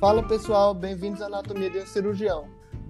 Fala pessoal, bem-vindos à Anatomia de um Cirurgião.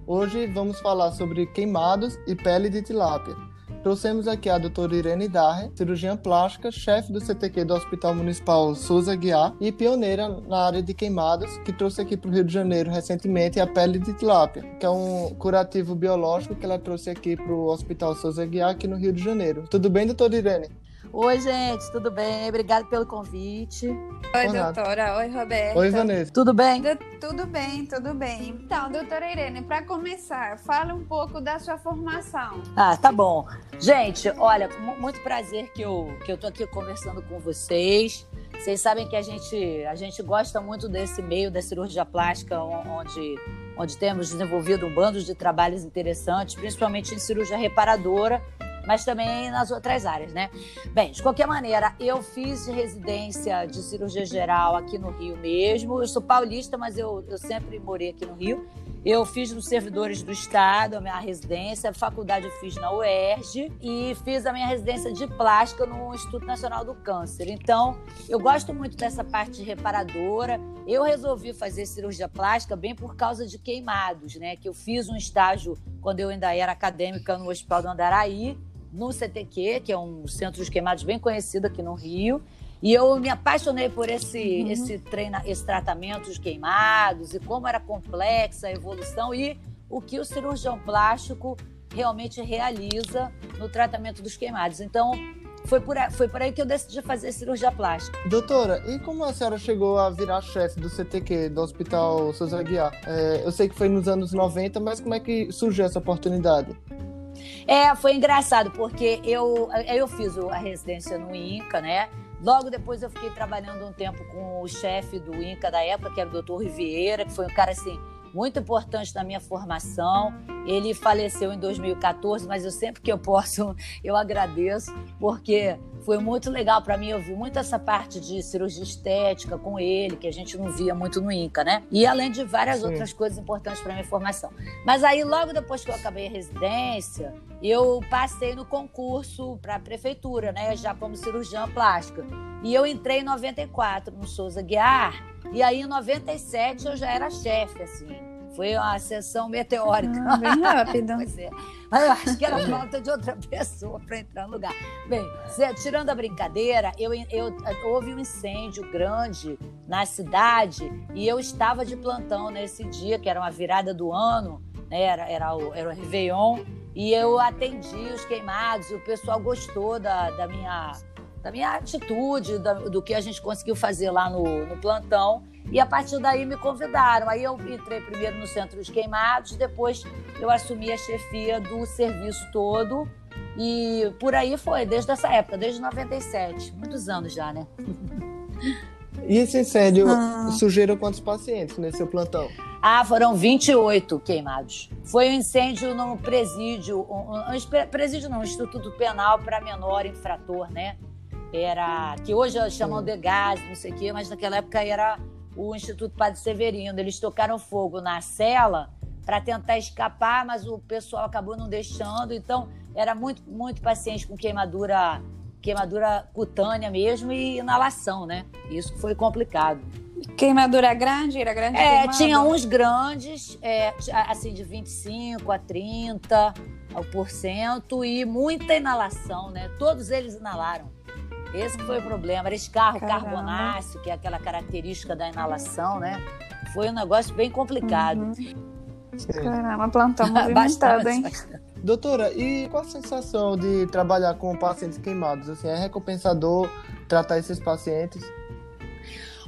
Hoje vamos falar sobre queimados e pele de tilápia. Trouxemos aqui a doutora Irene Darre, cirurgiã plástica, chefe do CTQ do Hospital Municipal Souza Guiar e pioneira na área de queimados, que trouxe aqui para o Rio de Janeiro recentemente a pele de tilápia, que é um curativo biológico que ela trouxe aqui para o Hospital Souza Guiar, aqui no Rio de Janeiro. Tudo bem, doutora Irene? Oi, gente, tudo bem? Obrigada pelo convite. Oi, doutora. Oi, Roberta. Oi, Vanessa. Tudo bem? Tudo bem, tudo bem. Então, doutora Irene, para começar, fala um pouco da sua formação. Ah, tá bom. Gente, olha, com muito prazer que eu, que eu tô aqui conversando com vocês. Vocês sabem que a gente, a gente gosta muito desse meio da cirurgia plástica, onde, onde temos desenvolvido um bando de trabalhos interessantes, principalmente em cirurgia reparadora mas também nas outras áreas, né? Bem, de qualquer maneira, eu fiz residência de cirurgia geral aqui no Rio mesmo. Eu sou paulista, mas eu, eu sempre morei aqui no Rio. Eu fiz nos servidores do Estado, a minha residência, a faculdade eu fiz na UERJ e fiz a minha residência de plástica no Instituto Nacional do Câncer. Então, eu gosto muito dessa parte reparadora. Eu resolvi fazer cirurgia plástica bem por causa de queimados, né? Que eu fiz um estágio quando eu ainda era acadêmica no Hospital do Andaraí no CTQ, que é um centro de queimados bem conhecido aqui no Rio. E eu me apaixonei por esse, uhum. esse, treina, esse tratamento de queimados e como era complexa a evolução e o que o cirurgião plástico realmente realiza no tratamento dos queimados. Então, foi por, aí, foi por aí que eu decidi fazer cirurgia plástica. Doutora, e como a senhora chegou a virar chefe do CTQ, do Hospital Souza Guiar? É, eu sei que foi nos anos 90, mas como é que surgiu essa oportunidade? É, foi engraçado, porque eu, eu fiz a residência no INCA, né? Logo depois eu fiquei trabalhando um tempo com o chefe do INCA da época, que era o doutor Riviera, que foi um cara assim muito importante na minha formação. Ele faleceu em 2014, mas eu sempre que eu posso, eu agradeço, porque foi muito legal para mim. Eu vi muito essa parte de cirurgia estética com ele, que a gente não via muito no INCA, né? E além de várias Sim. outras coisas importantes para minha formação. Mas aí, logo depois que eu acabei a residência, eu passei no concurso para a prefeitura, né? Já como cirurgiã plástica. E eu entrei em 94 no Souza Guiar, e aí em 97 eu já era chefe, assim. Foi uma sessão meteórica. Ah, bem rápida. pois é. Mas eu acho que era falta de outra pessoa para entrar no lugar. Bem, tirando a brincadeira, eu, eu, houve um incêndio grande na cidade e eu estava de plantão nesse dia, que era uma virada do ano, né? era, era, o, era o Réveillon, e eu atendi os queimados o pessoal gostou da, da minha da minha atitude, do que a gente conseguiu fazer lá no, no plantão. E a partir daí me convidaram. Aí eu entrei primeiro no Centro dos Queimados, depois eu assumi a chefia do serviço todo. E por aí foi, desde essa época, desde 97. Muitos anos já, né? E esse incêndio ah. surgiram quantos pacientes nesse seu plantão? Ah, foram 28 queimados. Foi um incêndio no presídio, um, um, presídio não, um Instituto Penal para menor infrator, né? Era, que hoje chamam de gás, não sei o quê, mas naquela época era o Instituto Padre Severino. Eles tocaram fogo na cela para tentar escapar, mas o pessoal acabou não deixando. Então, era muito, muito paciente com queimadura, queimadura cutânea mesmo e inalação, né? Isso foi complicado. Queimadura grande? Era grande? É, tinha uns grandes, é, assim, de 25 a 30 por cento e muita inalação, né? Todos eles inalaram. Esse foi o problema. Era esse carro Caramba. carbonáceo, que é aquela característica da inalação, né? Foi um negócio bem complicado. Uhum. Caramba, plantão movimentado, hein? Doutora, e qual a sensação de trabalhar com pacientes queimados? Assim, é recompensador tratar esses pacientes?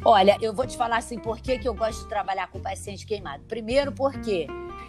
Olha, eu vou te falar assim, por que, que eu gosto de trabalhar com paciente queimado. Primeiro, porque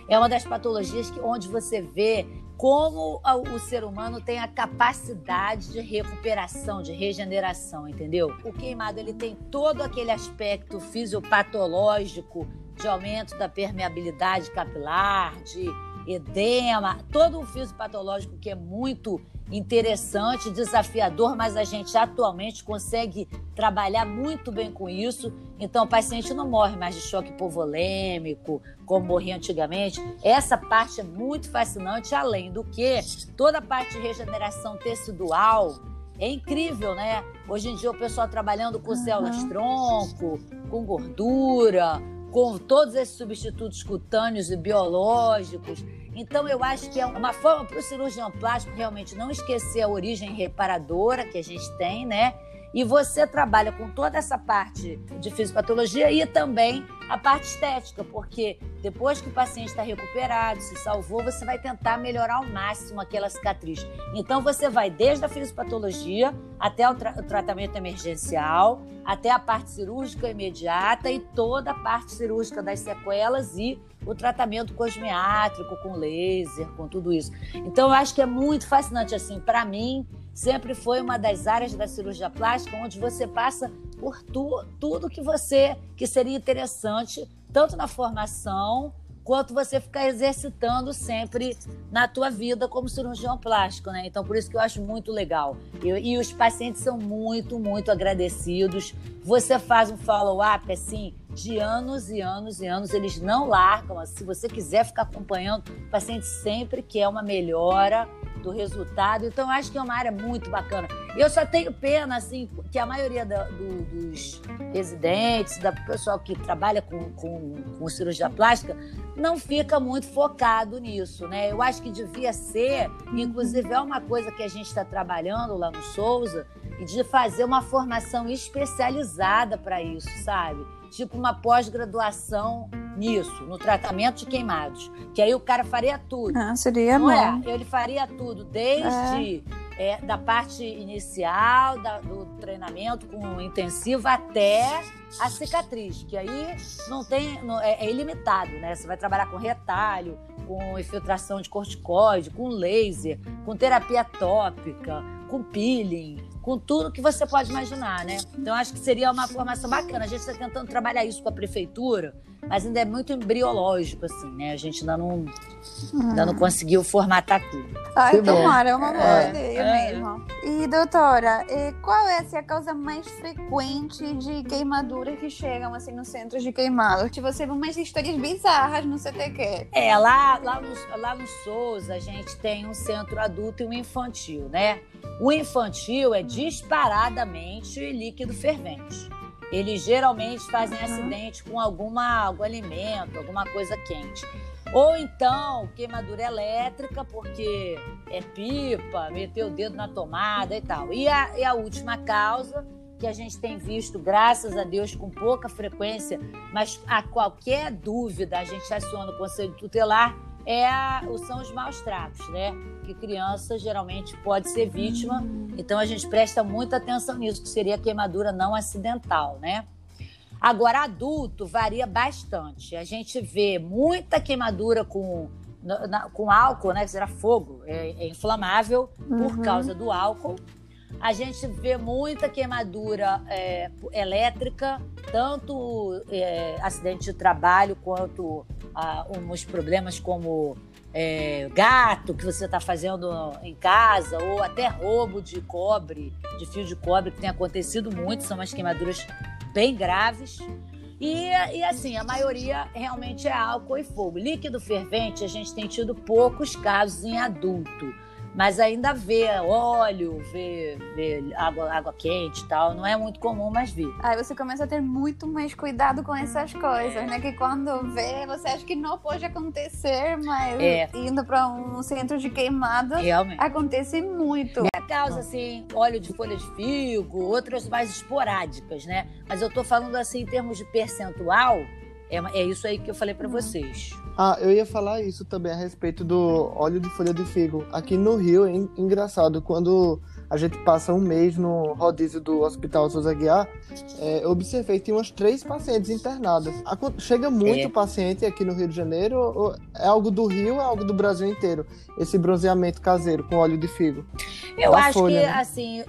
é uma das patologias que, onde você vê como o ser humano tem a capacidade de recuperação, de regeneração, entendeu? O queimado ele tem todo aquele aspecto fisiopatológico de aumento da permeabilidade capilar, de edema, todo o fisiopatológico que é muito interessante, desafiador, mas a gente atualmente consegue trabalhar muito bem com isso. Então, o paciente não morre mais de choque hipovolêmico, como morria antigamente. Essa parte é muito fascinante, além do que toda a parte de regeneração tecidual é incrível, né? Hoje em dia o pessoal trabalhando com células tronco, com gordura, com todos esses substitutos cutâneos e biológicos. Então, eu acho que é uma forma para o cirurgião plástico realmente não esquecer a origem reparadora que a gente tem, né? E você trabalha com toda essa parte de fisiopatologia e também a parte estética, porque depois que o paciente está recuperado, se salvou, você vai tentar melhorar ao máximo aquela cicatriz. Então você vai desde a fisiopatologia até o, tra o tratamento emergencial, até a parte cirúrgica imediata e toda a parte cirúrgica das sequelas e o tratamento cosmiátrico com laser, com tudo isso. Então eu acho que é muito fascinante assim, para mim, sempre foi uma das áreas da cirurgia plástica onde você passa por tu, tudo que você que seria interessante, tanto na formação quanto você ficar exercitando sempre na tua vida como cirurgião plástico, né? Então, por isso que eu acho muito legal. Eu, e os pacientes são muito, muito agradecidos. Você faz um follow-up, assim, de anos e anos e anos. Eles não largam. Se você quiser ficar acompanhando, o paciente sempre quer uma melhora do resultado. Então, acho que é uma área muito bacana. Eu só tenho pena, assim, que a maioria da, do, dos residentes, da pessoal que trabalha com, com, com cirurgia plástica, não fica muito focado nisso, né? Eu acho que devia ser, inclusive é uma coisa que a gente está trabalhando lá no Souza, de fazer uma formação especializada para isso, sabe? Tipo uma pós-graduação nisso, no tratamento de queimados. Que aí o cara faria tudo. Ah, seria não bom. É? Ele faria tudo, desde é. É, da parte inicial da, do treinamento com intensivo até a cicatriz, que aí não tem, não, é, é, ilimitado, né? Você vai trabalhar com retalho, com infiltração de corticoide, com laser, com terapia tópica, com peeling, com tudo que você pode imaginar, né? Então acho que seria uma formação bacana. A gente está tentando trabalhar isso com a prefeitura mas ainda é muito embriológico, assim, né? A gente ainda não, uhum. ainda não conseguiu formatar tudo. Ai, tomara, é uma boa é. ideia é. mesmo. E, doutora, qual é assim, a causa mais frequente de queimadura que chegam, assim, no centro de queimado? Que você vê umas histórias bizarras no CTQ. É, lá, lá, no, lá no Souza, a gente tem um centro adulto e um infantil, né? O infantil é disparadamente líquido fervente eles geralmente fazem uhum. acidente com alguma, algum alimento, alguma coisa quente. Ou então queimadura elétrica, porque é pipa, meteu o dedo na tomada e tal. E a, e a última causa, que a gente tem visto, graças a Deus, com pouca frequência, mas a qualquer dúvida a gente aciona o Conselho Tutelar, é a, são os maus tratos, né? Que criança geralmente pode ser vítima, então a gente presta muita atenção nisso, que seria queimadura não acidental, né? Agora, adulto varia bastante. A gente vê muita queimadura com, na, com álcool, né? Que será fogo, é, é inflamável uhum. por causa do álcool. A gente vê muita queimadura é, elétrica, tanto é, acidente de trabalho quanto ah, uns problemas como é, gato que você está fazendo em casa, ou até roubo de cobre, de fio de cobre, que tem acontecido muito, são umas queimaduras bem graves. E, e, assim, a maioria realmente é álcool e fogo. Líquido fervente, a gente tem tido poucos casos em adulto mas ainda vê óleo, vê, vê água, água quente e tal. Não é muito comum, mas vê. Aí você começa a ter muito mais cuidado com essas coisas, né? Que quando vê, você acha que não pode acontecer, mas é. indo para um centro de queimada, Realmente. acontece muito. É causa, assim, óleo de folha de figo, outras mais esporádicas, né? Mas eu tô falando assim em termos de percentual, é, é isso aí que eu falei para vocês. Ah, eu ia falar isso também a respeito do óleo de folha de figo. Aqui no Rio é engraçado, quando a gente passa um mês no rodízio do Hospital Souza Guiar, é, eu observei que tem umas três pacientes internadas. Chega muito é. paciente aqui no Rio de Janeiro, é algo do Rio, é algo do Brasil inteiro, esse bronzeamento caseiro com óleo de figo. Eu acho folha, que, né? assim,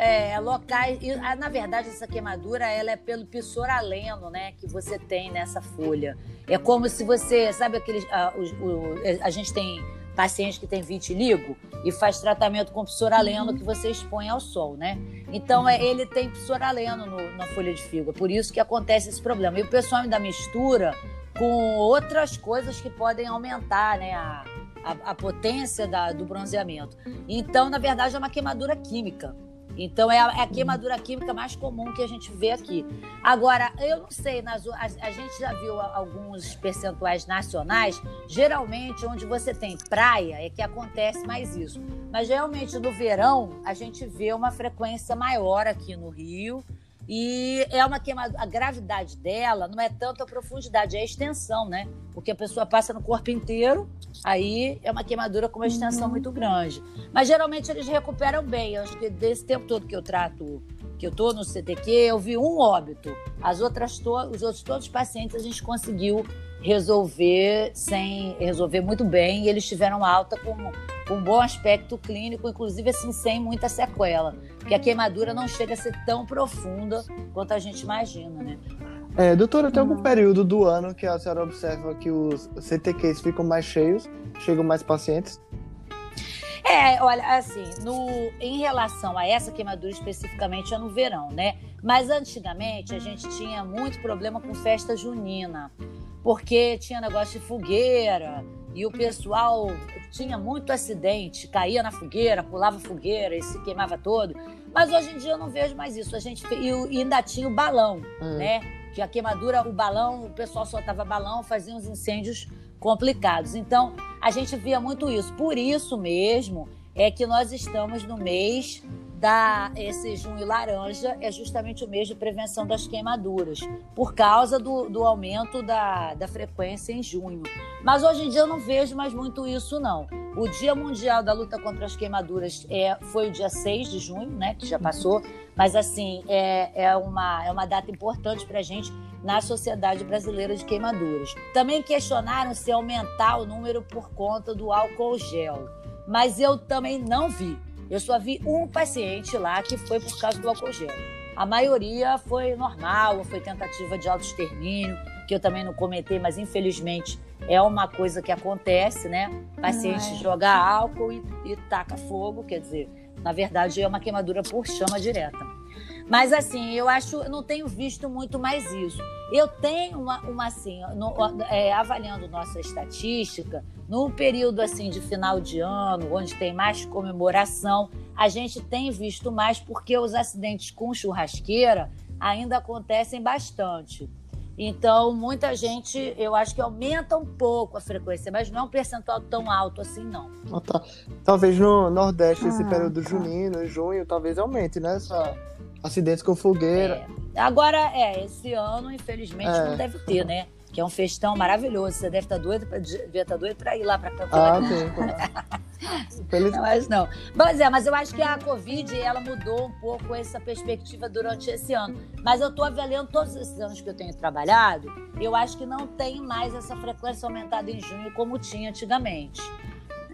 é, locais. Ah, na verdade, essa queimadura ela é pelo pissoraleno, né? Que você tem nessa folha. É como se você. Sabe aqueles. A, ah, o, o, a gente tem pacientes que têm vitiligo e faz tratamento com pissoraleno uhum. que você expõe ao sol, né? Então, é, ele tem pissoraleno no, na folha de figo. É por isso que acontece esse problema. E o pessoal ainda mistura com outras coisas que podem aumentar, né? A, a, a potência da, do bronzeamento. Então, na verdade, é uma queimadura química Então é a, é a, queimadura química mais comum que a gente vê aqui. Agora, eu não sei, nas, a, a gente já viu alguns percentuais nacionais, geralmente onde você tem praia é que acontece mais isso. Mas geralmente no verão a gente vê uma frequência maior aqui no Rio. E é uma queimadura. A gravidade dela não é tanto a profundidade, é a extensão, né? Porque a pessoa passa no corpo inteiro, aí é uma queimadura com uma extensão uhum. muito grande. Mas geralmente eles recuperam bem. Eu acho que desse tempo todo que eu trato, que eu tô no CTQ, eu vi um óbito. As outras to os outros todos os pacientes a gente conseguiu resolver sem resolver muito bem e eles tiveram alta com, com um bom aspecto clínico, inclusive assim sem muita sequela, porque a queimadura não chega a ser tão profunda quanto a gente imagina, né? É, doutora, tem algum período do ano que a senhora observa que os CTQs ficam mais cheios, chegam mais pacientes? É, olha, assim, no, em relação a essa queimadura especificamente é no verão, né? Mas antigamente a gente tinha muito problema com festa junina porque tinha negócio de fogueira e o pessoal tinha muito acidente, caía na fogueira, pulava fogueira e se queimava todo. Mas hoje em dia eu não vejo mais isso. A gente e ainda tinha o balão, hum. né? Que a queimadura, o balão, o pessoal soltava balão, fazia uns incêndios complicados. Então, a gente via muito isso. Por isso mesmo é que nós estamos no mês da esse junho laranja é justamente o mês de prevenção das queimaduras, por causa do, do aumento da, da frequência em junho. Mas hoje em dia eu não vejo mais muito isso, não. O Dia Mundial da Luta contra as Queimaduras é, foi o dia 6 de junho, né, que já passou, mas assim, é, é, uma, é uma data importante para a gente na Sociedade Brasileira de Queimaduras. Também questionaram se aumentar o número por conta do álcool gel, mas eu também não vi. Eu só vi um paciente lá que foi por causa do álcool gel. A maioria foi normal, foi tentativa de autoextermínio, que eu também não comentei, mas infelizmente é uma coisa que acontece, né? Paciente Ai. joga álcool e, e taca fogo, quer dizer, na verdade é uma queimadura por chama direta. Mas assim, eu acho, eu não tenho visto muito mais isso. Eu tenho uma, uma assim, no, é, avaliando nossa estatística, no período assim de final de ano, onde tem mais comemoração, a gente tem visto mais porque os acidentes com churrasqueira ainda acontecem bastante. Então, muita gente, eu acho que aumenta um pouco a frequência, mas não é um percentual tão alto assim, não. Ah, tá. Talvez no Nordeste, esse ah, período tá. junino, junho, talvez aumente, né? Essa Acidentes com fogueira. É. Agora, é, esse ano, infelizmente, é. não deve ter, né? Que é um festão maravilhoso. Você deve estar tá doido, devia estar tá doido para ir lá para Campo Ah, sim, Feliz... Mas não. Mas é, mas eu acho que a Covid ela mudou um pouco essa perspectiva durante esse ano. Mas eu estou avaliando todos esses anos que eu tenho trabalhado, eu acho que não tem mais essa frequência aumentada em junho como tinha antigamente.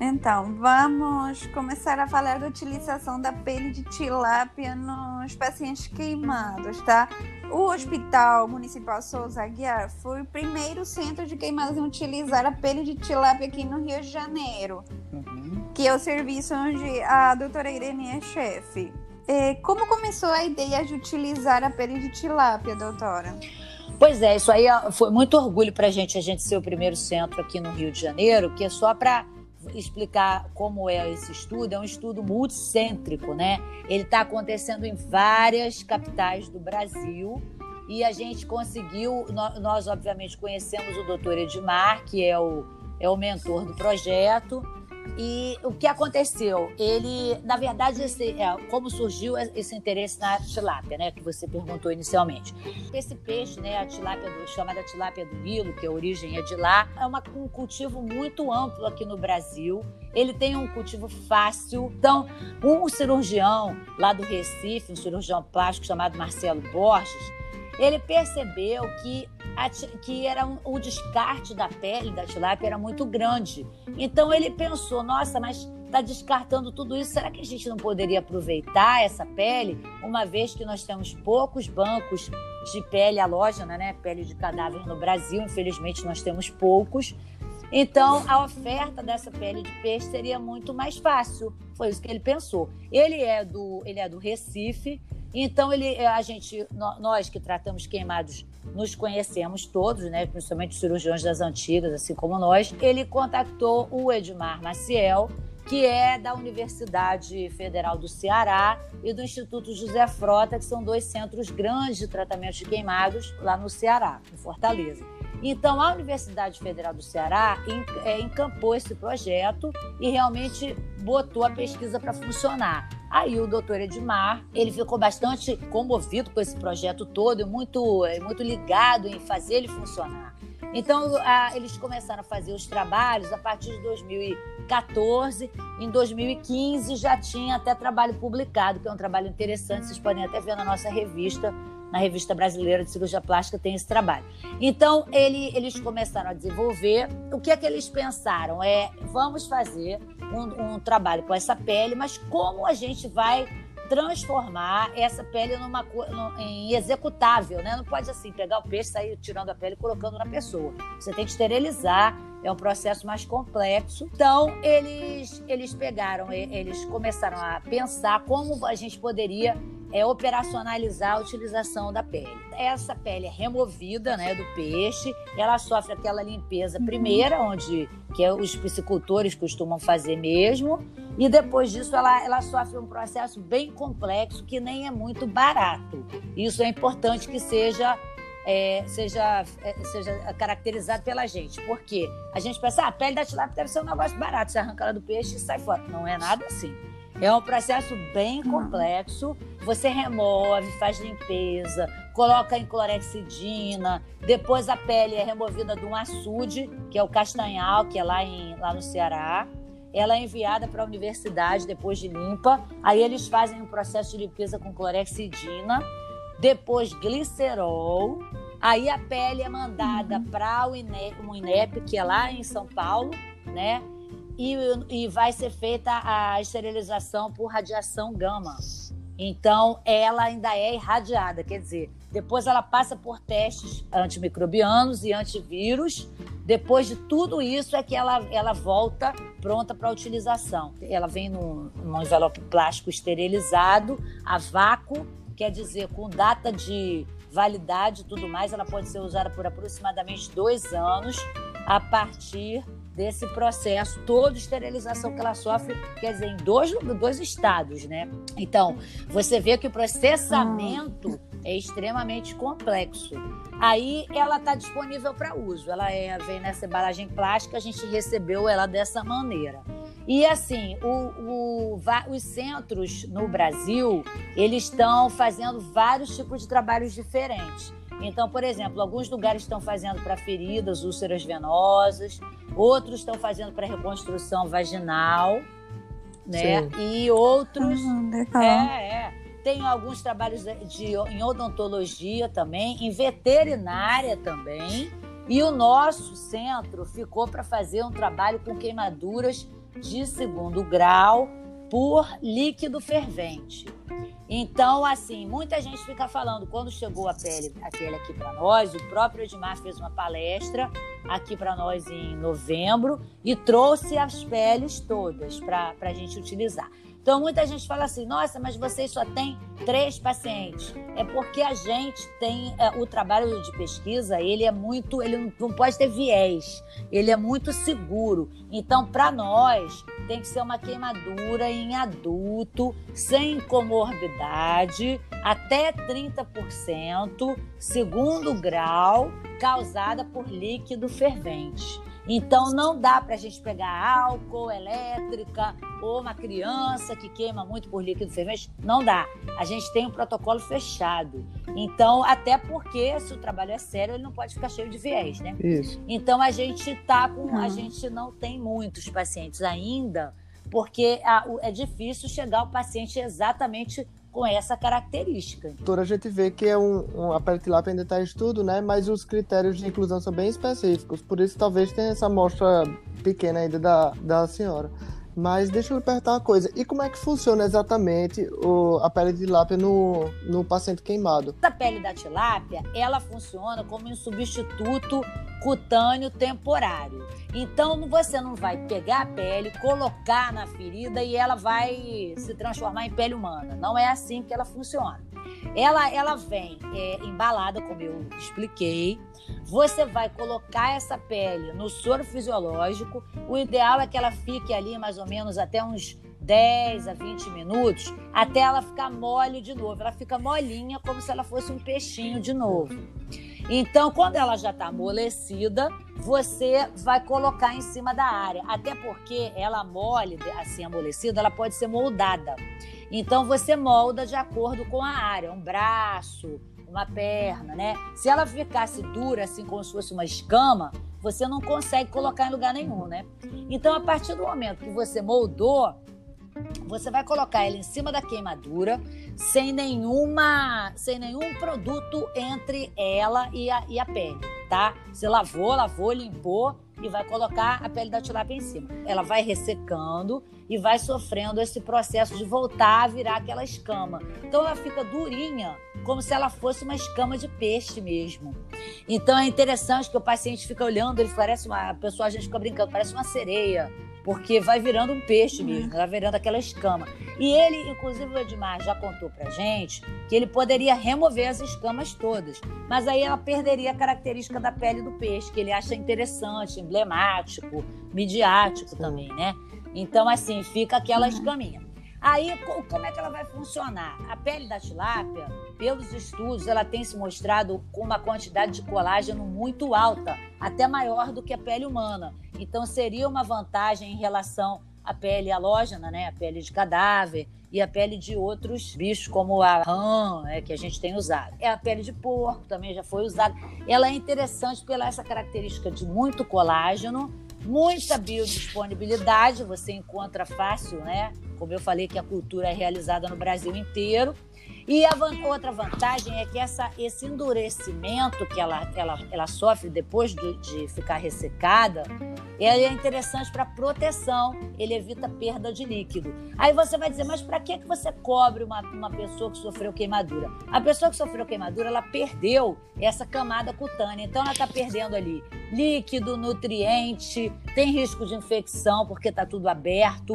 Então, vamos começar a falar da utilização da pele de tilápia nos pacientes queimados, tá? O Hospital Municipal Souza Aguiar foi o primeiro centro de queimadas em utilizar a pele de tilápia aqui no Rio de Janeiro, uhum. que é o serviço onde a doutora Irene é chefe. É, como começou a ideia de utilizar a pele de tilápia, doutora? Pois é, isso aí foi muito orgulho para a gente, a gente ser o primeiro centro aqui no Rio de Janeiro, que é só para explicar como é esse estudo, é um estudo multicêntrico, né? Ele está acontecendo em várias capitais do Brasil e a gente conseguiu, nós obviamente conhecemos o doutor Edmar, que é o, é o mentor do projeto, e o que aconteceu? Ele, na verdade, esse, é, como surgiu esse interesse na tilápia, né, que você perguntou inicialmente. Esse peixe, né, a tilápia do, chamada tilápia do Nilo, que a origem é de lá, é uma, um cultivo muito amplo aqui no Brasil. Ele tem um cultivo fácil. Então, um cirurgião lá do Recife, um cirurgião plástico chamado Marcelo Borges, ele percebeu que, a, que era um, o descarte da pele da tilápia era muito grande. Então ele pensou, nossa, mas está descartando tudo isso, será que a gente não poderia aproveitar essa pele, uma vez que nós temos poucos bancos de pele halógena, né, pele de cadáver no Brasil, infelizmente nós temos poucos. Então, a oferta dessa pele de peixe seria muito mais fácil. Foi isso que ele pensou. Ele é do, ele é do Recife, então, ele, eh, a gente, nós que tratamos queimados, nos conhecemos todos, né? principalmente os cirurgiões das antigas, assim como nós. Ele contactou o Edmar Maciel, que é da Universidade Federal do Ceará e do Instituto José Frota, que são dois centros grandes de tratamento de queimados lá no Ceará, em Fortaleza. Então, a Universidade Federal do Ceará é, encampou esse projeto e realmente botou a pesquisa para funcionar. Aí o doutor Edmar, ele ficou bastante comovido com esse projeto todo e muito, é, muito ligado em fazer ele funcionar. Então, eles começaram a fazer os trabalhos a partir de 2014. Em 2015 já tinha até trabalho publicado, que é um trabalho interessante, vocês podem até ver na nossa revista, na Revista Brasileira de Cirurgia Plástica tem esse trabalho. Então, ele, eles começaram a desenvolver. O que é que eles pensaram? É, vamos fazer um, um trabalho com essa pele, mas como a gente vai transformar essa pele numa em executável, né? Não pode assim pegar o peixe, sair tirando a pele e colocando na pessoa. Você tem que esterilizar, é um processo mais complexo. Então, eles eles pegaram, eles começaram a pensar como a gente poderia é operacionalizar a utilização da pele. Essa pele é removida né, do peixe, ela sofre aquela limpeza primeira, onde que é os piscicultores costumam fazer mesmo, e depois disso ela, ela sofre um processo bem complexo que nem é muito barato. Isso é importante que seja é, seja, é, seja caracterizado pela gente. Porque a gente pensa, ah, a pele da tilápia deve ser um negócio barato, você arranca ela do peixe e sai fora. Não é nada assim. É um processo bem complexo. Você remove, faz limpeza, coloca em clorexidina, depois a pele é removida de um açude, que é o castanhal, que é lá, em, lá no Ceará. Ela é enviada para a universidade depois de limpa. Aí eles fazem um processo de limpeza com clorexidina, depois glicerol. Aí a pele é mandada uhum. para o INEP, que é lá em São Paulo, né? E, e vai ser feita a esterilização por radiação gama. Então, ela ainda é irradiada, quer dizer, depois ela passa por testes antimicrobianos e antivírus. Depois de tudo isso é que ela, ela volta pronta para utilização. Ela vem num, num envelope plástico esterilizado, a vácuo, quer dizer, com data de validade e tudo mais. Ela pode ser usada por aproximadamente dois anos a partir desse processo todo de esterilização que ela sofre, quer dizer, em dois, dois estados, né? Então, você vê que o processamento é extremamente complexo. Aí ela está disponível para uso. Ela é, vem nessa embalagem plástica, a gente recebeu ela dessa maneira. E assim, o, o, os centros no Brasil, eles estão fazendo vários tipos de trabalhos diferentes. Então, por exemplo, alguns lugares estão fazendo para feridas, úlceras venosas, outros estão fazendo para reconstrução vaginal, né? Sim. E outros. Uhum, é, é. Tem alguns trabalhos de, em odontologia também, em veterinária também. E o nosso centro ficou para fazer um trabalho com queimaduras de segundo grau por líquido fervente. Então, assim, muita gente fica falando, quando chegou a pele, a pele aqui para nós, o próprio Edmar fez uma palestra aqui para nós em novembro e trouxe as peles todas para a gente utilizar. Então, muita gente fala assim: nossa, mas vocês só têm três pacientes. É porque a gente tem é, o trabalho de pesquisa, ele é muito, ele não, pode ter viés, ele é muito seguro. Então, para nós, tem que ser uma queimadura em adulto, sem comorbidade, até 30%, segundo grau, causada por líquido fervente. Então não dá para a gente pegar álcool, elétrica ou uma criança que queima muito por líquido fervente. Não dá. A gente tem um protocolo fechado. Então, até porque se o trabalho é sério, ele não pode ficar cheio de viés, né? Isso. Então a gente tá com. A gente não tem muitos pacientes ainda, porque é difícil chegar ao paciente exatamente com essa característica. Doutora, a gente vê que é um, um, a tilápia ainda está em estudo, né? Mas os critérios de inclusão são bem específicos, por isso talvez tenha essa amostra pequena ainda da, da senhora. Mas deixa eu lhe perguntar uma coisa. E como é que funciona exatamente o, a pele de tilápia no, no paciente queimado? A pele da tilápia, ela funciona como um substituto cutâneo temporário. Então você não vai pegar a pele, colocar na ferida e ela vai se transformar em pele humana. Não é assim que ela funciona. Ela, ela vem é, embalada, como eu expliquei. Você vai colocar essa pele no soro fisiológico. O ideal é que ela fique ali mais ou menos até uns 10 a 20 minutos, até ela ficar mole de novo. Ela fica molinha, como se ela fosse um peixinho de novo. Então, quando ela já está amolecida, você vai colocar em cima da área. Até porque ela mole, assim, amolecida, ela pode ser moldada. Então, você molda de acordo com a área. Um braço, uma perna, né? Se ela ficasse dura, assim, como se fosse uma escama, você não consegue colocar em lugar nenhum, né? Então, a partir do momento que você moldou, você vai colocar ela em cima da queimadura, sem nenhuma, sem nenhum produto entre ela e a, e a pele, tá? Você lavou, lavou, limpou e vai colocar a pele da tilápia em cima. Ela vai ressecando e vai sofrendo esse processo de voltar a virar aquela escama. Então ela fica durinha, como se ela fosse uma escama de peixe mesmo. Então é interessante que o paciente fica olhando, ele parece uma a pessoa, a gente fica brincando, parece uma sereia porque vai virando um peixe mesmo, vai virando aquela escama. E ele, inclusive o Edmar já contou pra gente que ele poderia remover as escamas todas, mas aí ela perderia a característica da pele do peixe, que ele acha interessante, emblemático, midiático também, né? Então, assim, fica aquela uhum. escaminha. Aí, como é que ela vai funcionar? A pele da tilápia, pelos estudos, ela tem se mostrado com uma quantidade de colágeno muito alta, até maior do que a pele humana. Então, seria uma vantagem em relação à pele halógena, né? A pele de cadáver e a pele de outros bichos, como a rã, né, que a gente tem usado. É a pele de porco, também já foi usada. Ela é interessante pela essa característica de muito colágeno, muita biodisponibilidade, você enconra fácil, né? Como eu falei que a cultura é realizada no Brasil inteiro. E a van outra vantagem é que essa, esse endurecimento que ela, ela, ela sofre depois de, de ficar ressecada, ele é interessante para proteção, ele evita perda de líquido. Aí você vai dizer, mas para que, que você cobre uma, uma pessoa que sofreu queimadura? A pessoa que sofreu queimadura, ela perdeu essa camada cutânea, então ela está perdendo ali líquido, nutriente, tem risco de infecção porque está tudo aberto.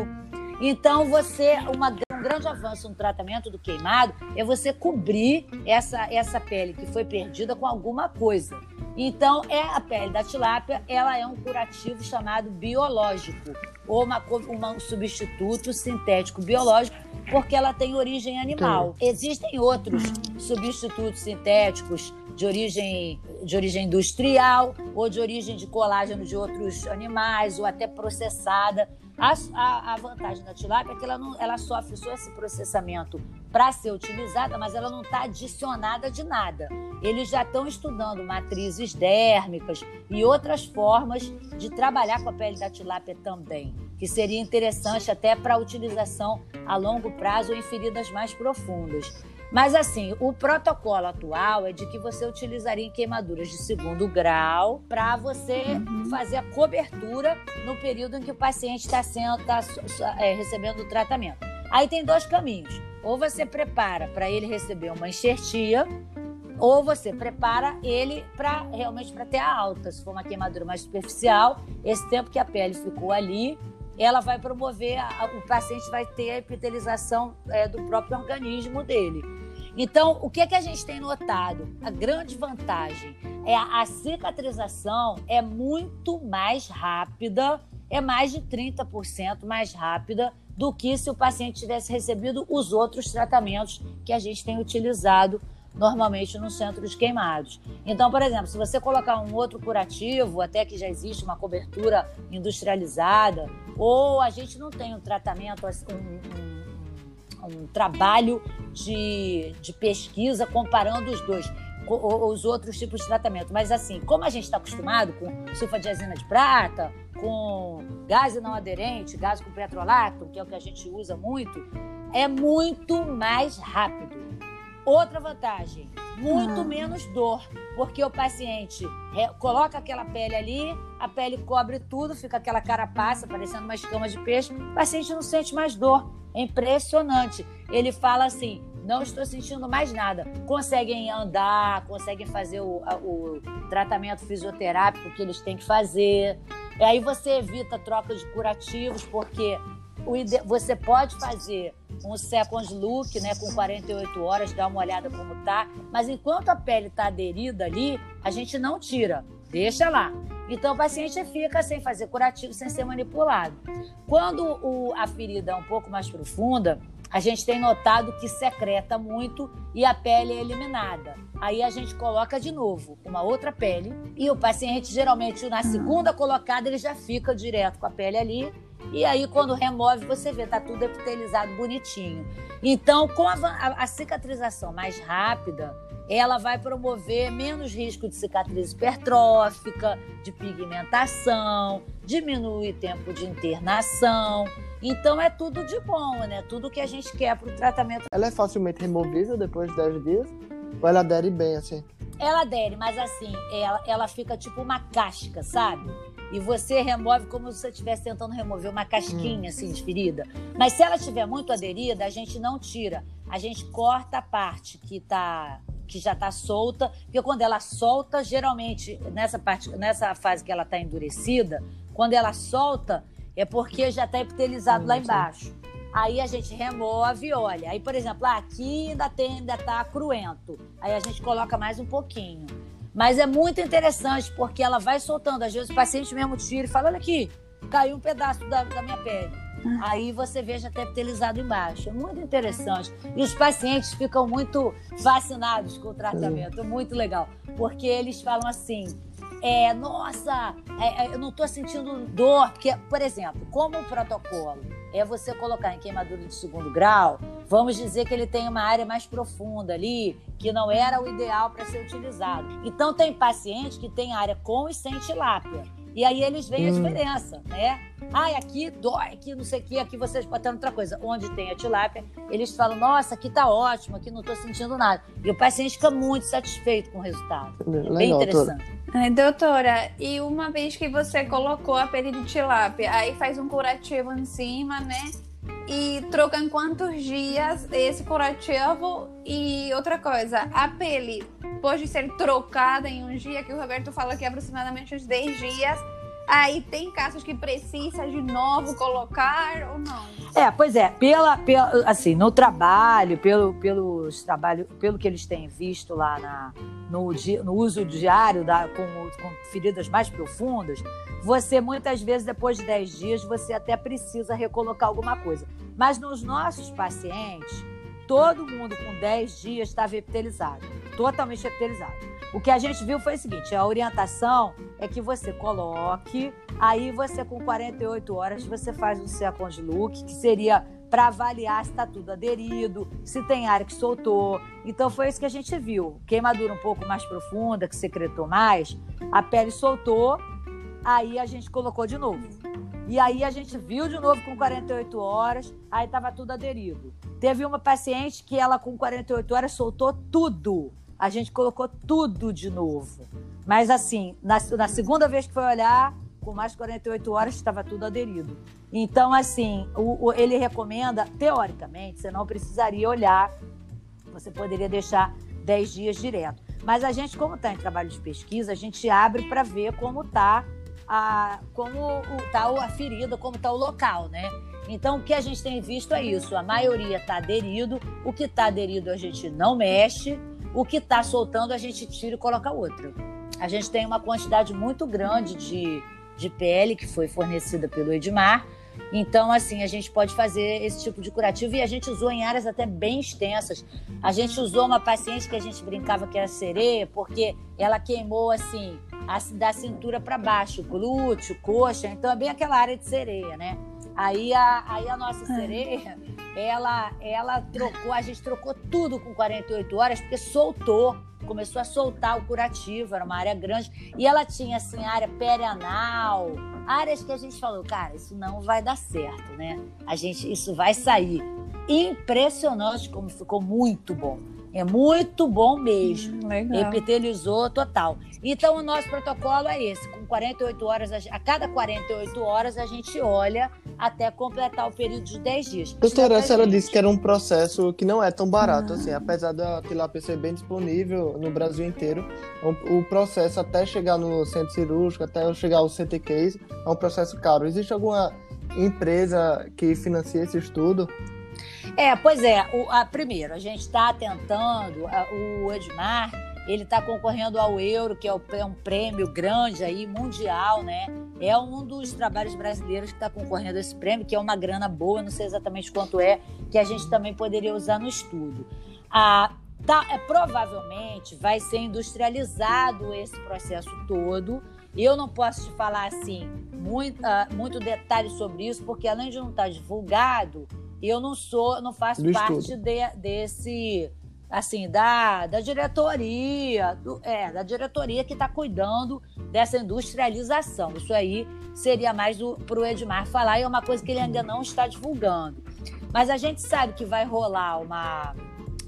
Então, você, uma, um grande avanço no tratamento do queimado é você cobrir essa, essa pele que foi perdida com alguma coisa. Então, é a pele da tilápia, ela é um curativo chamado biológico, ou uma, uma, um substituto sintético biológico, porque ela tem origem animal. Existem outros substitutos sintéticos de origem, de origem industrial ou de origem de colágeno de outros animais ou até processada. A, a, a vantagem da tilápia é que ela, não, ela sofre só esse processamento para ser utilizada, mas ela não está adicionada de nada. Eles já estão estudando matrizes dérmicas e outras formas de trabalhar com a pele da tilápia também, que seria interessante até para utilização a longo prazo em feridas mais profundas. Mas assim, o protocolo atual é de que você utilizaria queimaduras de segundo grau para você uhum. fazer a cobertura no período em que o paciente está tá, é, recebendo o tratamento. Aí tem dois caminhos. Ou você prepara para ele receber uma enxertia, ou você prepara ele para realmente para ter a alta. Se for uma queimadura mais superficial, esse tempo que a pele ficou ali, ela vai promover, a, o paciente vai ter a epitelização é, do próprio organismo dele. Então, o que, é que a gente tem notado? A grande vantagem é a, a cicatrização é muito mais rápida, é mais de 30% mais rápida do que se o paciente tivesse recebido os outros tratamentos que a gente tem utilizado normalmente no centro de queimados. Então, por exemplo, se você colocar um outro curativo, até que já existe uma cobertura industrializada, ou a gente não tem um tratamento, um, um um trabalho de, de pesquisa comparando os dois, os outros tipos de tratamento. Mas assim, como a gente está acostumado com sulfadiazina de prata, com gás não aderente, gás com petrolato, que é o que a gente usa muito, é muito mais rápido. Outra vantagem, muito ah. menos dor, porque o paciente coloca aquela pele ali, a pele cobre tudo, fica aquela carapaça parecendo uma escama de peixe, o paciente não sente mais dor. É impressionante. Ele fala assim: não estou sentindo mais nada. Conseguem andar, conseguem fazer o, o tratamento fisioterápico que eles têm que fazer. E aí você evita troca de curativos, porque o, você pode fazer um second look, né, com 48 horas, dar uma olhada como tá. Mas enquanto a pele está aderida ali, a gente não tira, deixa lá. Então o paciente fica sem fazer curativo, sem ser manipulado. Quando o, a ferida é um pouco mais profunda, a gente tem notado que secreta muito e a pele é eliminada. Aí a gente coloca de novo uma outra pele e o paciente, geralmente, na segunda colocada, ele já fica direto com a pele ali. E aí, quando remove, você vê, tá tudo epitelizado bonitinho. Então, com a, a, a cicatrização mais rápida, ela vai promover menos risco de cicatriz hipertrófica, de pigmentação, diminui tempo de internação. Então é tudo de bom, né? Tudo que a gente quer para o tratamento. Ela é facilmente removível depois de 10 dias? Ou ela adere bem assim? Ela adere, mas assim, ela, ela fica tipo uma casca, sabe? E você remove como se você estivesse tentando remover uma casquinha assim de ferida. Mas se ela estiver muito aderida, a gente não tira. A gente corta a parte que tá que já está solta, porque quando ela solta, geralmente nessa parte, nessa fase que ela está endurecida, quando ela solta, é porque já está epitelizado lá embaixo. Aí a gente remove e olha. Aí, por exemplo, ah, aqui ainda tem, ainda tá cruento. Aí a gente coloca mais um pouquinho. Mas é muito interessante, porque ela vai soltando. Às vezes o paciente mesmo tira e fala: olha aqui, caiu um pedaço da, da minha pele. Ah. Aí você vê já até epitelizado embaixo. É muito interessante. E os pacientes ficam muito fascinados com o tratamento. Muito legal. Porque eles falam assim: é, nossa, é, é, eu não estou sentindo dor. Porque, por exemplo, como o protocolo é você colocar em queimadura de segundo grau, vamos dizer que ele tem uma área mais profunda ali, que não era o ideal para ser utilizado. Então, tem paciente que tem área com e sem tilápia. E aí eles veem a hum. diferença, né? Ai, aqui dói, aqui não sei o que, aqui vocês botam outra coisa. Onde tem a tilápia, eles falam, nossa, aqui tá ótimo, aqui não tô sentindo nada. E o paciente fica muito satisfeito com o resultado. É bem interessante. Doutora. doutora, e uma vez que você colocou a pele de tilápia, aí faz um curativo em cima, né? E troca em quantos dias esse curativo? E outra coisa, a pele pode ser trocada em um dia, que o Roberto fala que é aproximadamente uns 10 dias. Aí tem casos que precisa de novo colocar ou não? É, pois é, pela, pela assim, no trabalho, pelo, pelos trabalho, pelo que eles têm visto lá na, no, no uso diário da, com, com feridas mais profundas, você muitas vezes, depois de 10 dias, você até precisa recolocar alguma coisa. Mas nos nossos pacientes, todo mundo com 10 dias estava epitelizado, totalmente epitelizado. O que a gente viu foi o seguinte: a orientação é que você coloque, aí você com 48 horas você faz um second look, que seria para avaliar se está tudo aderido, se tem área que soltou. Então foi isso que a gente viu. Queimadura um pouco mais profunda, que secretou mais, a pele soltou, aí a gente colocou de novo. E aí a gente viu de novo com 48 horas, aí estava tudo aderido. Teve uma paciente que ela com 48 horas soltou tudo a gente colocou tudo de novo. Mas assim, na, na segunda vez que foi olhar, com mais de 48 horas, estava tudo aderido. Então, assim, o, o, ele recomenda, teoricamente, você não precisaria olhar, você poderia deixar 10 dias direto. Mas a gente, como está em trabalho de pesquisa, a gente abre para ver como está a, como tá a ferida, como está o local, né? Então, o que a gente tem visto é isso: a maioria está aderido, o que está aderido a gente não mexe, o que está soltando, a gente tira e coloca outro. A gente tem uma quantidade muito grande de, de pele que foi fornecida pelo Edmar. Então, assim, a gente pode fazer esse tipo de curativo e a gente usou em áreas até bem extensas. A gente usou uma paciente que a gente brincava que era sereia, porque ela queimou, assim, a, da cintura para baixo, glúteo, coxa. Então, é bem aquela área de sereia, né? Aí a, aí a nossa sereia, ela, ela trocou, a gente trocou tudo com 48 horas, porque soltou, começou a soltar o curativo, era uma área grande. E ela tinha, assim, área perianal, áreas que a gente falou, cara, isso não vai dar certo, né? A gente, isso vai sair. Impressionante como ficou muito bom. É muito bom mesmo. Hum, Epitelizou total. Então, o nosso protocolo é esse: com 48 horas, a cada 48 horas, a gente olha até completar o período de 10 dias. Doutora, a senhora disse que era um processo que não é tão barato, ah. assim, apesar da tilápia ser bem disponível no Brasil inteiro, o processo até chegar no centro cirúrgico, até chegar ao CT Case, é um processo caro. Existe alguma empresa que financia esse estudo? É, pois é. O, a, primeiro, a gente está tentando, a, o Edmar, ele está concorrendo ao Euro, que é, o, é, um prêmio grande aí, mundial, né? É um dos trabalhos brasileiros que está concorrendo a esse prêmio, que é uma grana boa, não sei exatamente quanto é, que a gente também poderia usar no estudo. A, tá, é, provavelmente vai ser industrializado esse processo todo. Eu não posso te falar assim muito, uh, muito detalhe sobre isso, porque além de não estar divulgado, eu não sou, não faço Do parte de, desse assim da, da diretoria, do, é, da diretoria que está cuidando dessa industrialização. Isso aí seria mais para o Edmar falar e é uma coisa que ele ainda não está divulgando. Mas a gente sabe que vai rolar uma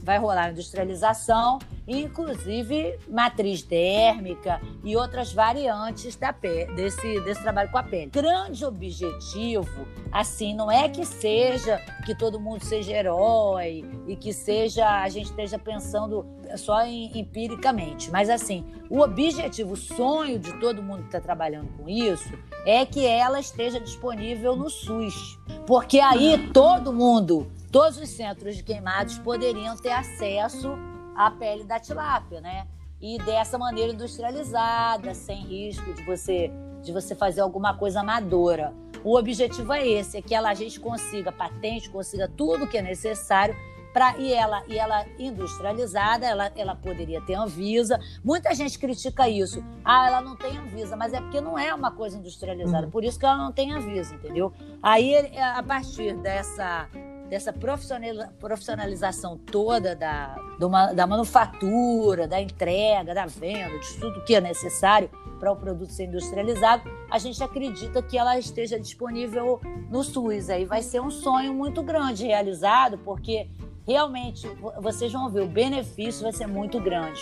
vai rolar industrialização, inclusive matriz dérmica e outras variantes da pele, desse, desse trabalho com a pele. Grande objetivo, assim, não é que seja que todo mundo seja herói e que seja a gente esteja pensando só em, empiricamente, mas assim, o objetivo, o sonho de todo mundo que está trabalhando com isso é que ela esteja disponível no SUS, porque aí todo mundo todos os centros de queimados poderiam ter acesso à pele da tilápia, né? E dessa maneira industrializada, sem risco de você de você fazer alguma coisa amadora. O objetivo é esse, é que ela, a gente consiga patente, consiga tudo que é necessário para e ela e ela industrializada, ela, ela poderia ter Anvisa. Muita gente critica isso. Ah, ela não tem Anvisa, mas é porque não é uma coisa industrializada, uhum. por isso que ela não tem Anvisa, entendeu? Aí a partir dessa dessa profissionalização toda da, da manufatura, da entrega, da venda, de tudo que é necessário para o produto ser industrializado, a gente acredita que ela esteja disponível no SUS. Aí vai ser um sonho muito grande realizado, porque realmente vocês vão ver, o benefício vai ser muito grande.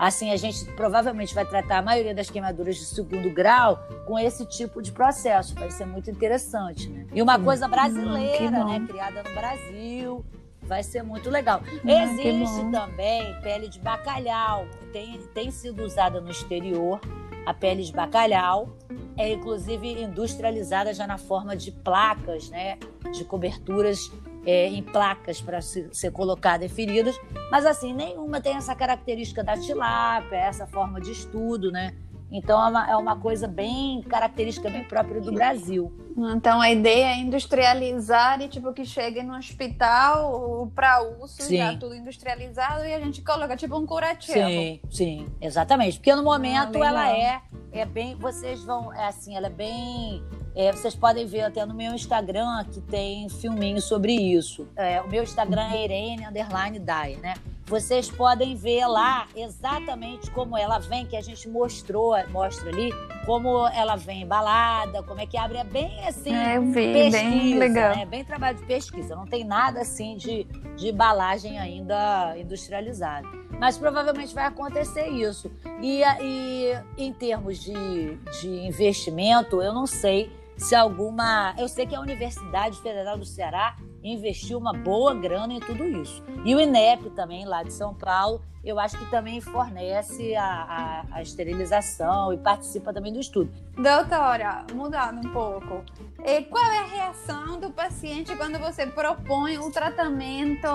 Assim, a gente provavelmente vai tratar a maioria das queimaduras de segundo grau com esse tipo de processo. Vai ser muito interessante, né? E uma coisa brasileira, né? Criada no Brasil. Vai ser muito legal. Existe também pele de bacalhau. Tem, tem sido usada no exterior a pele de bacalhau. É inclusive industrializada já na forma de placas, né? De coberturas é, em placas para ser colocada em feridas, mas assim, nenhuma tem essa característica da tilápia, essa forma de estudo, né? Então é uma, é uma coisa bem característica, bem própria do Brasil. Então a ideia é industrializar e tipo que chegue no hospital para uso sim. já tudo industrializado e a gente coloca tipo um curativo. Sim, sim, exatamente. Porque no momento ah, ela é é bem, vocês vão é assim, ela é bem é, vocês podem ver até no meu Instagram que tem filminho sobre isso. É, o meu Instagram é Irene Underline Dai, né? Vocês podem ver lá exatamente como ela vem, que a gente mostrou, mostra ali, como ela vem embalada, como é que abre. É bem assim, é, eu vi, pesquisa, bem legal. Né? Bem trabalho de pesquisa. Não tem nada assim de, de embalagem ainda industrializada. Mas provavelmente vai acontecer isso. E, e em termos de, de investimento, eu não sei se alguma. Eu sei que a Universidade Federal do Ceará investiu uma boa grana em tudo isso. E o INEP também, lá de São Paulo, eu acho que também fornece a, a, a esterilização e participa também do estudo. Doutora, mudando um pouco, e qual é a reação do paciente quando você propõe o tratamento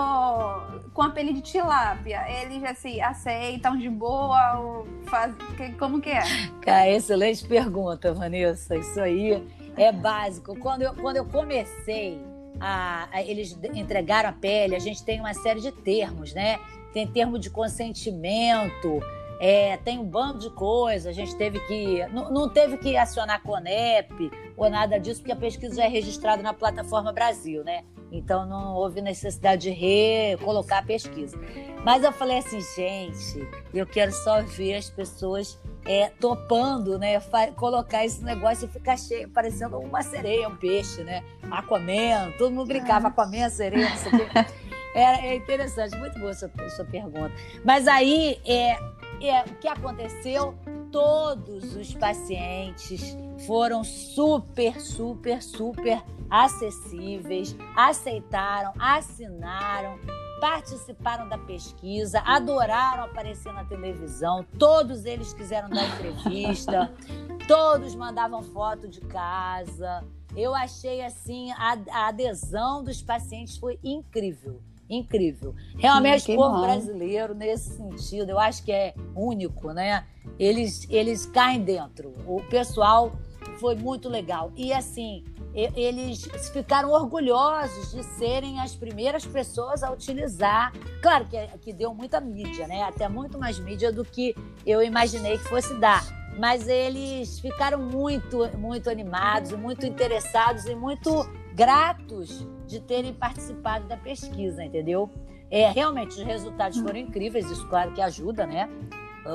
com a pele de tilápia? Eles já se aceitam de boa ou faz... como que é? Cara, excelente pergunta, Vanessa. Isso aí é básico. Quando eu, quando eu comecei, a, a, eles entregaram a pele, a gente tem uma série de termos, né? Tem termo de consentimento, é, tem um bando de coisas, a gente teve que. Não, não, teve que acionar a CONEP ou nada disso, porque a pesquisa já é registrada na plataforma Brasil, né? Então não houve necessidade de recolocar a pesquisa. Mas eu falei assim, gente, eu quero só ver as pessoas é, topando, né? Colocar esse negócio e ficar cheio, parecendo uma sereia, um peixe, né? Aquaman, todo mundo brincava, Aquaman, sereia, não sei o quê. É, é interessante, muito boa a sua, sua pergunta. Mas aí, é, é, o que aconteceu? Todos os pacientes foram super, super, super acessíveis, aceitaram, assinaram, participaram da pesquisa, adoraram aparecer na televisão, todos eles quiseram dar entrevista, todos mandavam foto de casa. eu achei assim, a, a adesão dos pacientes foi incrível incrível. Realmente, o povo brasileiro, nesse sentido, eu acho que é único, né? Eles, eles caem dentro. O pessoal foi muito legal. E assim, eles ficaram orgulhosos de serem as primeiras pessoas a utilizar. Claro que, que deu muita mídia, né? Até muito mais mídia do que eu imaginei que fosse dar. Mas eles ficaram muito, muito animados, muito interessados e muito gratos de terem participado da pesquisa, entendeu? É, realmente, os resultados foram incríveis, isso claro que ajuda, né?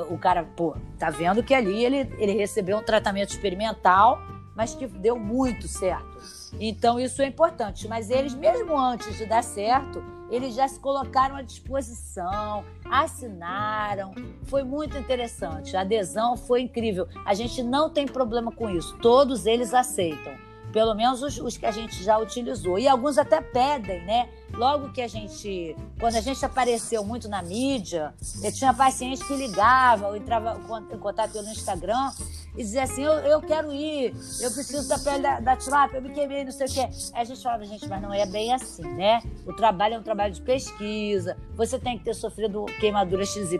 O cara, pô, tá vendo que ali ele, ele recebeu um tratamento experimental mas que deu muito certo. Então isso é importante. Mas eles, mesmo antes de dar certo, eles já se colocaram à disposição, assinaram. Foi muito interessante. A adesão foi incrível. A gente não tem problema com isso. Todos eles aceitam. Pelo menos os, os que a gente já utilizou. E alguns até pedem, né? Logo que a gente, quando a gente apareceu muito na mídia, eu tinha paciente que ligava, ou entrava em contato pelo Instagram e dizia assim: eu, eu quero ir, eu preciso da pele da, da tilápia, eu me queimei, não sei o quê. Aí a gente falava, gente, mas não é bem assim, né? O trabalho é um trabalho de pesquisa, você tem que ter sofrido queimadura XYZ.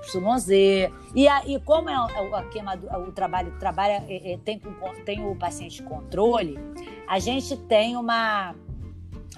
E, a, e como é a, a queimadura, o trabalho trabalha, é, é, tem, tem o paciente controle, a gente tem uma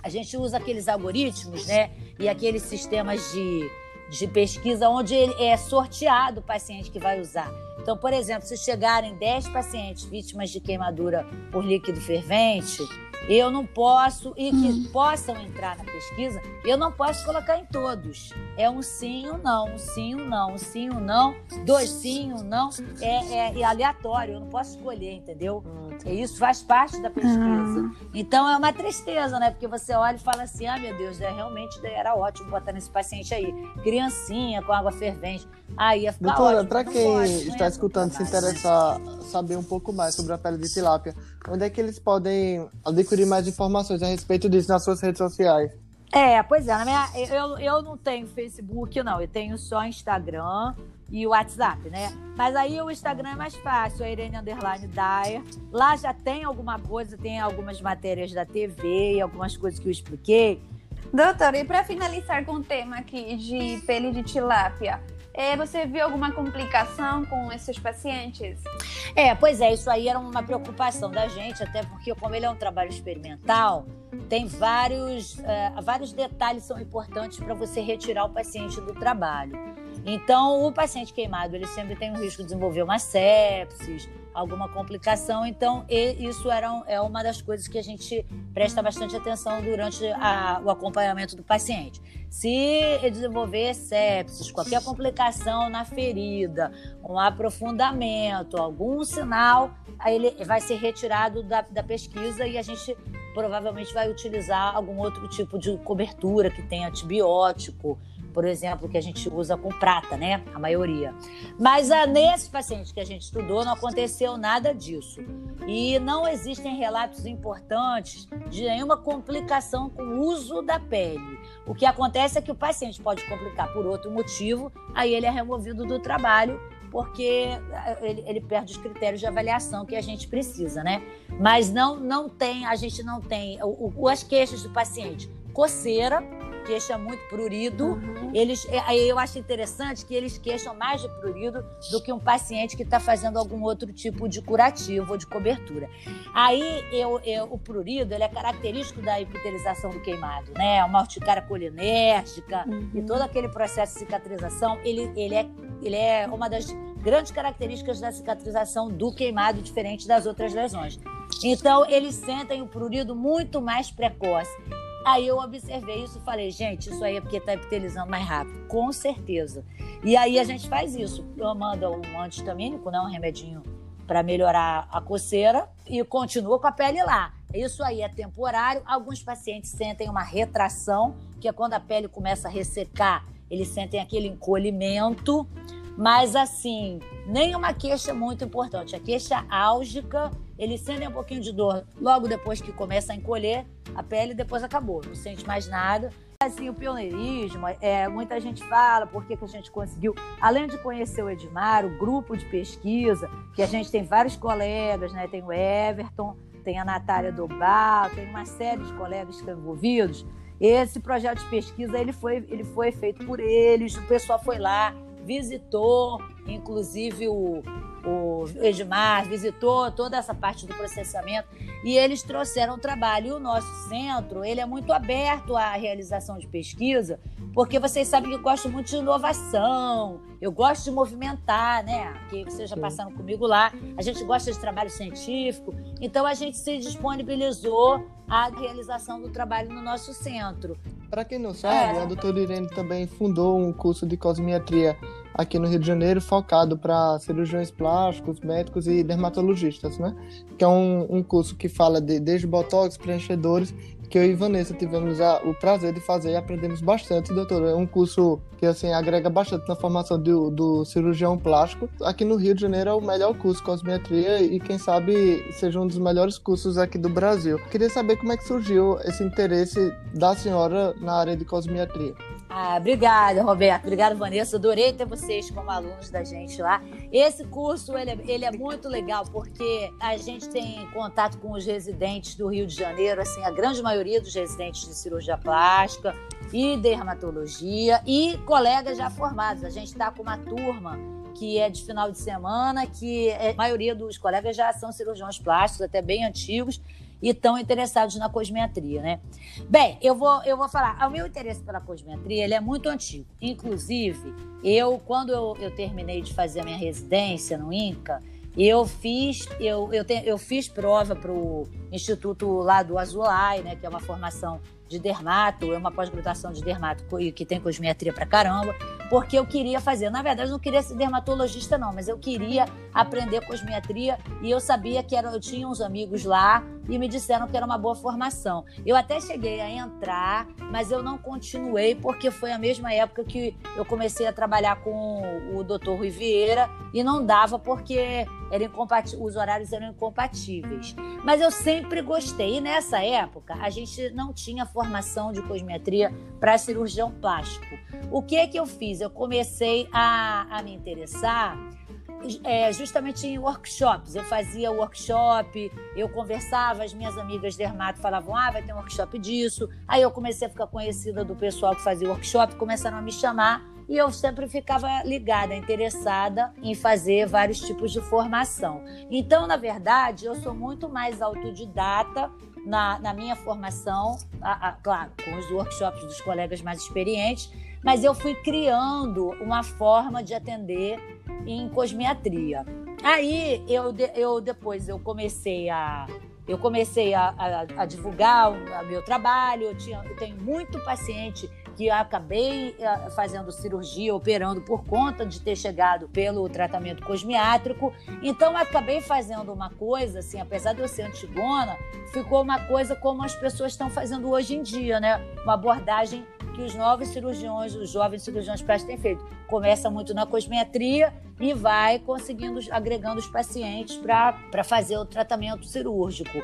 a gente usa aqueles algoritmos, né? E aqueles sistemas de, de pesquisa onde ele é sorteado o paciente que vai usar. Então, por exemplo, se chegarem 10 pacientes vítimas de queimadura por líquido fervente, eu não posso, e que hum. possam entrar na pesquisa, eu não posso colocar em todos. É um sim ou não, um sim ou não, um sim ou não, dois sim ou não. É, é, é aleatório, eu não posso escolher, entendeu? E isso faz parte da pesquisa. Hum. Então é uma tristeza, né? Porque você olha e fala assim: ah, meu Deus, é, realmente era ótimo botar nesse paciente aí. Criancinha com água fervente. Aí ia ficar Doutora, para quem está escutando, se interessar saber um pouco mais sobre a pele de tilápia, onde é que eles podem adquirir mais informações a respeito disso nas suas redes sociais? É, pois é, minha, eu, eu não tenho Facebook, não, eu tenho só Instagram e o WhatsApp, né? Mas aí o Instagram é mais fácil, a Irene Underline Dyer. Lá já tem alguma coisa, tem algumas matérias da TV e algumas coisas que eu expliquei. Doutora, e para finalizar com o tema aqui de pele de tilápia, é, você viu alguma complicação com esses pacientes? É, pois é, isso aí era uma preocupação da gente, até porque, como ele é um trabalho experimental, tem vários, uh, vários detalhes são importantes para você retirar o paciente do trabalho. Então, o paciente queimado, ele sempre tem o risco de desenvolver uma sepsis, alguma complicação. Então, isso era, é uma das coisas que a gente presta bastante atenção durante a, o acompanhamento do paciente. Se ele desenvolver sepsis, qualquer complicação na ferida, um aprofundamento, algum sinal, ele vai ser retirado da, da pesquisa e a gente provavelmente vai utilizar algum outro tipo de cobertura que tem antibiótico, por exemplo, que a gente usa com prata, né? A maioria. Mas ah, nesse paciente que a gente estudou, não aconteceu nada disso. E não existem relatos importantes de nenhuma complicação com o uso da pele. O que acontece é que o paciente pode complicar por outro motivo, aí ele é removido do trabalho porque ah, ele, ele, perde os critérios de avaliação que a gente precisa, né? Mas não, não tem, a gente não tem o, o, as queixas do paciente, coceira, queixa muito prurido. Uhum. Eles, é, eu acho interessante que eles queixam mais de prurido do que um paciente que está fazendo algum outro tipo de curativo ou de cobertura. Aí eu, eu, o prurido ele é característico da epitelização do queimado, né? Uma urticária colinérgica uhum. e todo aquele processo de cicatrização, ele, ele, é, ele é uma das grandes características da cicatrização do queimado, diferente das outras lesões. Então, eles sentem o prurido muito mais precoce. Aí eu observei isso e falei, gente, isso aí é porque está epitelizando mais rápido. Com certeza. E aí a gente faz isso. Eu mando um antihistamínico, né, um remedinho para melhorar a coceira e continua com a pele lá. Isso aí é temporário. Alguns pacientes sentem uma retração, que é quando a pele começa a ressecar, eles sentem aquele encolhimento. Mas assim, nenhuma queixa muito importante. A queixa álgica, eles sentem um pouquinho de dor logo depois que começa a encolher a pele, depois acabou, não sente mais nada. Assim, o pioneirismo, é, muita gente fala por que a gente conseguiu, além de conhecer o Edmar, o grupo de pesquisa, que a gente tem vários colegas, né? Tem o Everton, tem a Natália Dobal, tem uma série de colegas que estão envolvidos. Esse projeto de pesquisa ele foi, ele foi feito por eles, o pessoal foi lá, visitou, inclusive o, o Edmar visitou toda essa parte do processamento e eles trouxeram o trabalho. E o nosso centro, ele é muito aberto à realização de pesquisa, porque vocês sabem que eu gosto muito de inovação, eu gosto de movimentar, né? Que vocês já passaram comigo lá. A gente gosta de trabalho científico, então a gente se disponibilizou à realização do trabalho no nosso centro. Para quem não sabe, é. a doutora Irene também fundou um curso de cosmiatria aqui no Rio de Janeiro focado para cirurgiões plásticos, médicos e dermatologistas, né? Que é um, um curso que fala de, desde botox, preenchedores, que eu e Vanessa tivemos a, o prazer de fazer e aprendemos bastante, doutora. É um curso que assim agrega bastante na formação do, do cirurgião plástico. Aqui no Rio de Janeiro é o melhor curso cosmetria e quem sabe seja um dos melhores cursos aqui do Brasil. Queria saber como é que surgiu esse interesse da senhora na área de cosmetria. Ah, obrigada, Roberto. Obrigada, Vanessa. Adorei ter vocês como alunos da gente lá. Esse curso ele é, ele é, muito legal porque a gente tem contato com os residentes do Rio de Janeiro, assim, a grande maioria dos residentes de cirurgia plástica e dermatologia e colegas já formados. A gente está com uma turma que é de final de semana, que é, a maioria dos colegas já são cirurgiões plásticos, até bem antigos, e estão interessados na cosmetria, né? Bem, eu vou, eu vou falar. O meu interesse pela cosmetria ele é muito antigo. Inclusive, eu, quando eu, eu terminei de fazer a minha residência no INCA, eu fiz, eu, eu, te, eu fiz prova para o Instituto lá do Azulay, né, que é uma formação de dermato, é uma pós-graduação de dermato que tem cosmetria pra caramba, porque eu queria fazer. Na verdade, eu não queria ser dermatologista, não, mas eu queria aprender cosmetria e eu sabia que era, eu tinha uns amigos lá e me disseram que era uma boa formação. Eu até cheguei a entrar, mas eu não continuei porque foi a mesma época que eu comecei a trabalhar com o Dr. Rui Vieira e não dava porque era os horários eram incompatíveis. Mas eu sempre gostei. E nessa época, a gente não tinha formação de cosmetria para cirurgião plástico. O que que eu fiz? Eu comecei a, a me interessar é, justamente em workshops. Eu fazia workshop, eu conversava, as minhas amigas dermato falavam: ah, vai ter um workshop disso. Aí eu comecei a ficar conhecida do pessoal que fazia workshop, começaram a me chamar e eu sempre ficava ligada, interessada em fazer vários tipos de formação. Então, na verdade, eu sou muito mais autodidata na, na minha formação, a, a, claro, com os workshops dos colegas mais experientes, mas eu fui criando uma forma de atender em cosmiatria. Aí eu, eu depois eu comecei a eu comecei a, a, a divulgar o meu trabalho. Eu, tinha, eu tenho muito paciente que acabei eh, fazendo cirurgia, operando por conta de ter chegado pelo tratamento cosmiátrico. Então, acabei fazendo uma coisa, assim, apesar de eu ser antigona, ficou uma coisa como as pessoas estão fazendo hoje em dia, né? Uma abordagem que os novos cirurgiões, os jovens cirurgiões plásticos têm feito. Começa muito na cosmetria e vai conseguindo, agregando os pacientes para fazer o tratamento cirúrgico.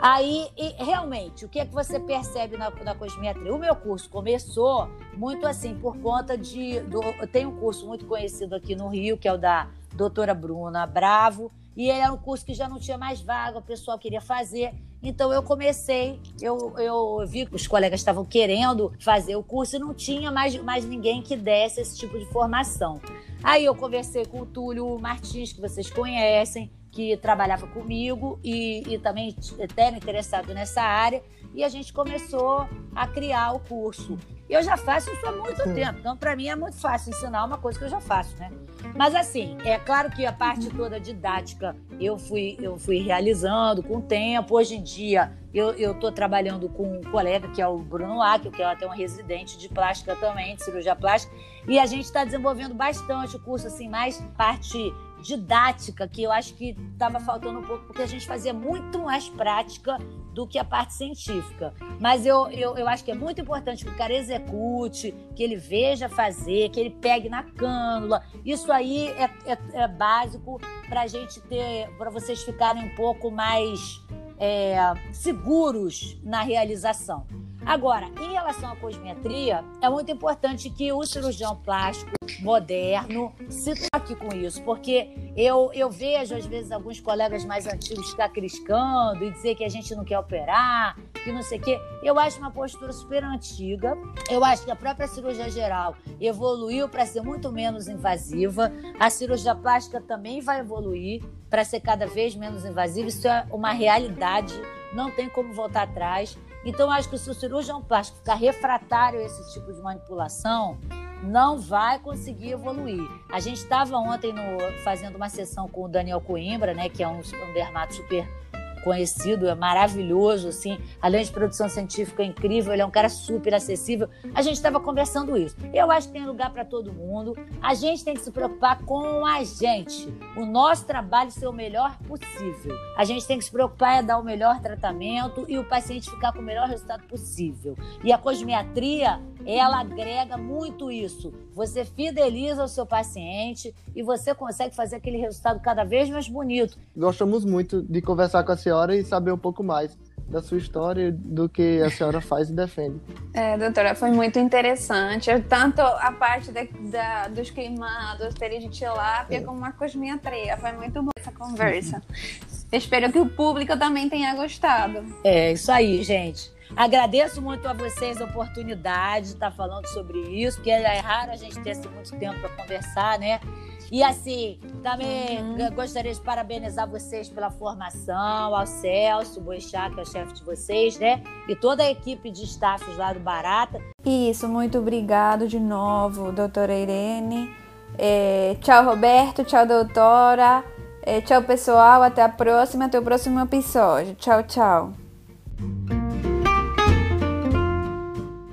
Aí, realmente, o que é que você percebe na, na cosmetria? O meu curso começou muito assim, por conta de. Do, tem um curso muito conhecido aqui no Rio, que é o da doutora Bruna Bravo, e era um curso que já não tinha mais vaga, o pessoal queria fazer. Então eu comecei, eu, eu vi que os colegas estavam querendo fazer o curso e não tinha mais, mais ninguém que desse esse tipo de formação. Aí eu conversei com o Túlio Martins, que vocês conhecem, que trabalhava comigo e, e também era interessado nessa área, e a gente começou a criar o curso. Eu já faço isso há muito Sim. tempo, então para mim é muito fácil ensinar uma coisa que eu já faço, né? Mas assim, é claro que a parte toda didática eu fui, eu fui realizando com o tempo. Hoje em dia eu estou trabalhando com um colega que é o Bruno Ack, que é até um residente de plástica também, de cirurgia plástica, e a gente está desenvolvendo bastante o curso, assim, mais parte didática, que eu acho que estava faltando um pouco, porque a gente fazia muito mais prática do que a parte científica. Mas eu, eu, eu acho que é muito importante que o cara execute, que ele veja fazer, que ele pegue na cânula. Isso aí é, é, é básico para a gente ter, para vocês ficarem um pouco mais é, seguros na realização. Agora, em relação à cosmetria, é muito importante que o cirurgião plástico moderno se toque com isso, porque eu, eu vejo, às vezes, alguns colegas mais antigos ficar criscando e dizer que a gente não quer operar, que não sei o quê. Eu acho uma postura super antiga. Eu acho que a própria cirurgia geral evoluiu para ser muito menos invasiva. A cirurgia plástica também vai evoluir para ser cada vez menos invasiva. Isso é uma realidade, não tem como voltar atrás. Então, acho que se o cirurgião plástico ficar refratário a esse tipo de manipulação, não vai conseguir evoluir. A gente estava ontem no, fazendo uma sessão com o Daniel Coimbra, né, que é um, um dermato super conhecido, é maravilhoso, assim, além de produção científica incrível, ele é um cara super acessível. A gente estava conversando isso. Eu acho que tem lugar para todo mundo. A gente tem que se preocupar com a gente. O nosso trabalho ser o melhor possível. A gente tem que se preocupar em dar o melhor tratamento e o paciente ficar com o melhor resultado possível. E a cosmetria, ela agrega muito isso. Você fideliza o seu paciente e você consegue fazer aquele resultado cada vez mais bonito. Gostamos muito de conversar com a senhora e saber um pouco mais da sua história do que a senhora faz e defende. É, doutora, foi muito interessante. Tanto a parte da, da dos queimados, pele de tilápia, é. como a cosmetria. Foi muito boa essa conversa. Espero que o público também tenha gostado. É, isso aí, gente. Agradeço muito a vocês a oportunidade de estar falando sobre isso, porque é raro a gente ter assim, muito tempo para conversar, né? E assim, também uhum. gostaria de parabenizar vocês pela formação, ao Celso Boixá, que é o chefe de vocês, né? E toda a equipe de staffs lá do Barata. Isso, muito obrigado de novo, doutora Irene. É, tchau, Roberto. Tchau, doutora. É, tchau, pessoal. Até a próxima, até o próximo episódio. Tchau, tchau.